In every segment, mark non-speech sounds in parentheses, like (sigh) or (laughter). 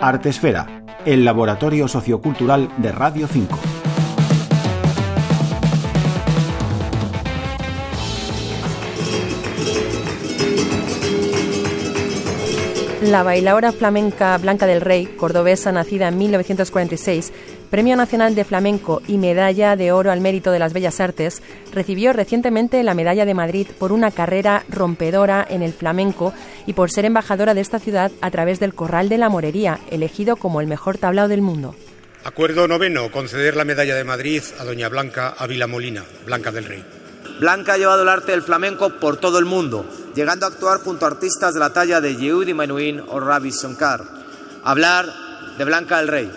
Artesfera, el laboratorio sociocultural de Radio 5. La bailadora flamenca Blanca del Rey, cordobesa nacida en 1946, Premio Nacional de Flamenco y Medalla de Oro al Mérito de las Bellas Artes, recibió recientemente la Medalla de Madrid por una carrera rompedora en el flamenco y por ser embajadora de esta ciudad a través del Corral de la Morería, elegido como el mejor tablao del mundo. Acuerdo noveno, conceder la Medalla de Madrid a doña Blanca Ávila Molina, Blanca del Rey. Blanca ha llevado el arte del flamenco por todo el mundo, llegando a actuar junto a artistas de la talla de Yehudi Menuhin o Ravi Shankar. Hablar de Blanca del Rey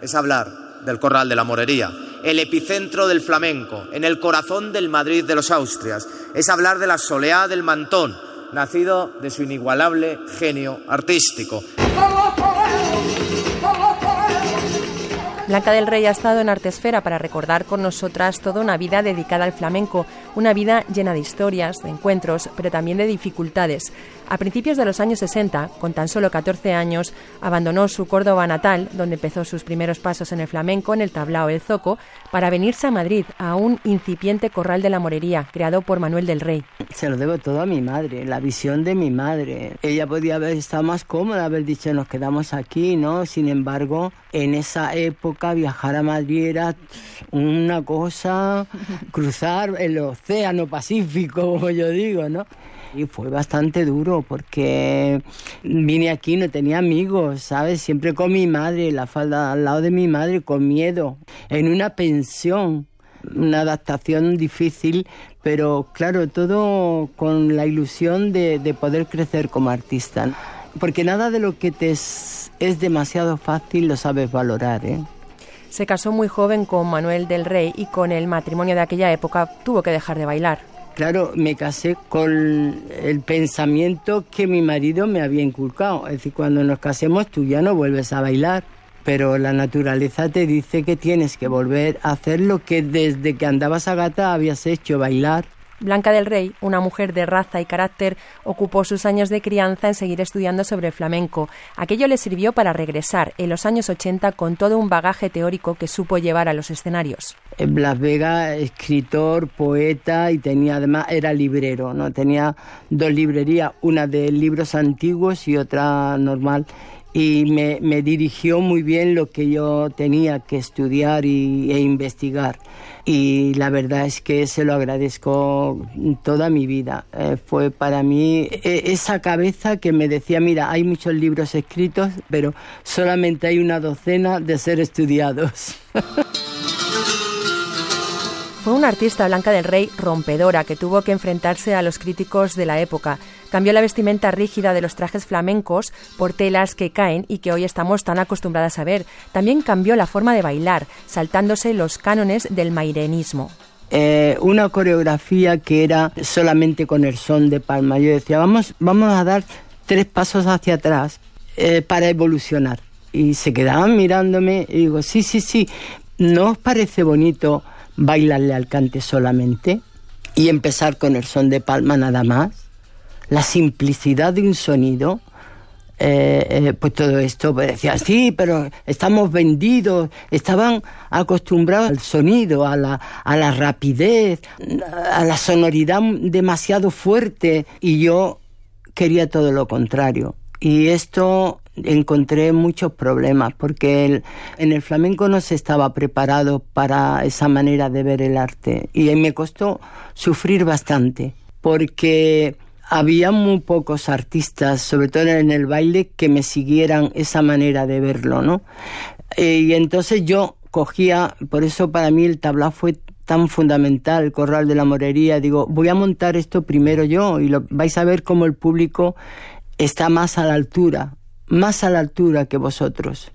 es hablar del Corral de la Morería, el epicentro del flamenco, en el corazón del Madrid de los Austrias. Es hablar de la soleá del Mantón, nacido de su inigualable genio artístico. Blanca del Rey ha estado en Artesfera para recordar con nosotras toda una vida dedicada al flamenco, una vida llena de historias, de encuentros, pero también de dificultades. A principios de los años 60, con tan solo 14 años, abandonó su Córdoba natal, donde empezó sus primeros pasos en el flamenco en el tablao El Zoco, para venirse a Madrid, a un incipiente corral de la morería, creado por Manuel del Rey. Se lo debo todo a mi madre, la visión de mi madre. Ella podía haber estado más cómoda, haber dicho nos quedamos aquí, ¿no? Sin embargo, en esa época viajar a Madrid era una cosa, (laughs) cruzar el océano Pacífico, como yo digo, ¿no? Y fue bastante duro porque vine aquí, no tenía amigos, ¿sabes? Siempre con mi madre, la falda al lado de mi madre, con miedo, en una pensión. Una adaptación difícil, pero claro, todo con la ilusión de, de poder crecer como artista. Porque nada de lo que te es, es demasiado fácil lo sabes valorar, ¿eh? Se casó muy joven con Manuel del Rey y con el matrimonio de aquella época tuvo que dejar de bailar. Claro, me casé con el pensamiento que mi marido me había inculcado. Es decir, cuando nos casemos tú ya no vuelves a bailar. Pero la naturaleza te dice que tienes que volver a hacer lo que desde que andabas a gata habías hecho, bailar. Blanca del Rey, una mujer de raza y carácter, ocupó sus años de crianza en seguir estudiando sobre el flamenco. Aquello le sirvió para regresar en los años 80 con todo un bagaje teórico que supo llevar a los escenarios. En Blas Vega, escritor, poeta y tenía además era librero, no tenía dos librerías, una de libros antiguos y otra normal y me, me, dirigió muy bien lo que yo tenía que estudiar y, e investigar. Y la verdad es que se lo agradezco toda mi vida. Eh, fue para mí e, esa cabeza que me decía, mira, hay muchos libros escritos, pero solamente hay una docena de ser estudiados. (laughs) Fue una artista blanca del rey rompedora que tuvo que enfrentarse a los críticos de la época. Cambió la vestimenta rígida de los trajes flamencos por telas que caen y que hoy estamos tan acostumbradas a ver. También cambió la forma de bailar, saltándose los cánones del mairenismo. Eh, una coreografía que era solamente con el son de palma. Yo decía, vamos, vamos a dar tres pasos hacia atrás eh, para evolucionar. Y se quedaban mirándome y digo, sí, sí, sí, ¿no os parece bonito? Bailarle al cante solamente y empezar con el son de palma nada más, la simplicidad de un sonido, eh, eh, pues todo esto, pues decía, sí, pero estamos vendidos, estaban acostumbrados al sonido, a la, a la rapidez, a la sonoridad demasiado fuerte, y yo quería todo lo contrario. Y esto encontré muchos problemas porque en el flamenco no se estaba preparado para esa manera de ver el arte y me costó sufrir bastante porque había muy pocos artistas, sobre todo en el baile, que me siguieran esa manera de verlo, ¿no? Eh, y entonces yo cogía, por eso para mí el tablao fue tan fundamental, el corral de la morería, digo, voy a montar esto primero yo y lo, vais a ver cómo el público está más a la altura, más a la altura que vosotros.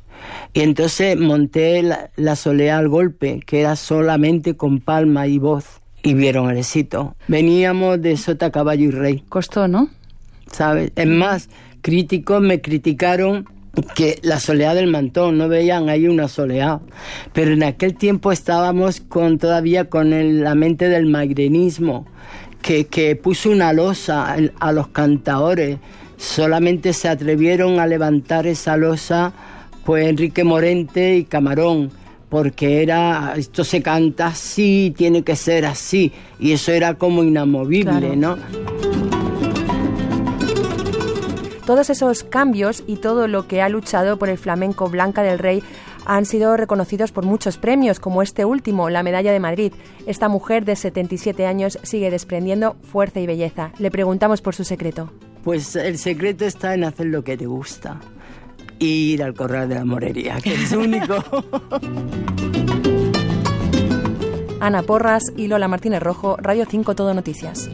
Y entonces monté la, la solea al golpe, que era solamente con palma y voz, y vieron el éxito. Veníamos de Sota, Caballo y Rey. Costó, ¿no? ¿Sabes? Es más, críticos me criticaron que la soleá del mantón, no veían ahí una soleá. Pero en aquel tiempo estábamos con todavía con el, la mente del magrenismo, que, que puso una losa a los cantadores solamente se atrevieron a levantar esa losa pues Enrique Morente y Camarón, porque era, esto se canta así, tiene que ser así, y eso era como inamovible, ¿no? Todos esos cambios y todo lo que ha luchado por el flamenco Blanca del Rey han sido reconocidos por muchos premios, como este último, la Medalla de Madrid. Esta mujer de 77 años sigue desprendiendo fuerza y belleza. Le preguntamos por su secreto. Pues el secreto está en hacer lo que te gusta. Ir al corral de la morería, que es único. (laughs) Ana Porras y Lola Martínez Rojo, Radio 5 Todo Noticias.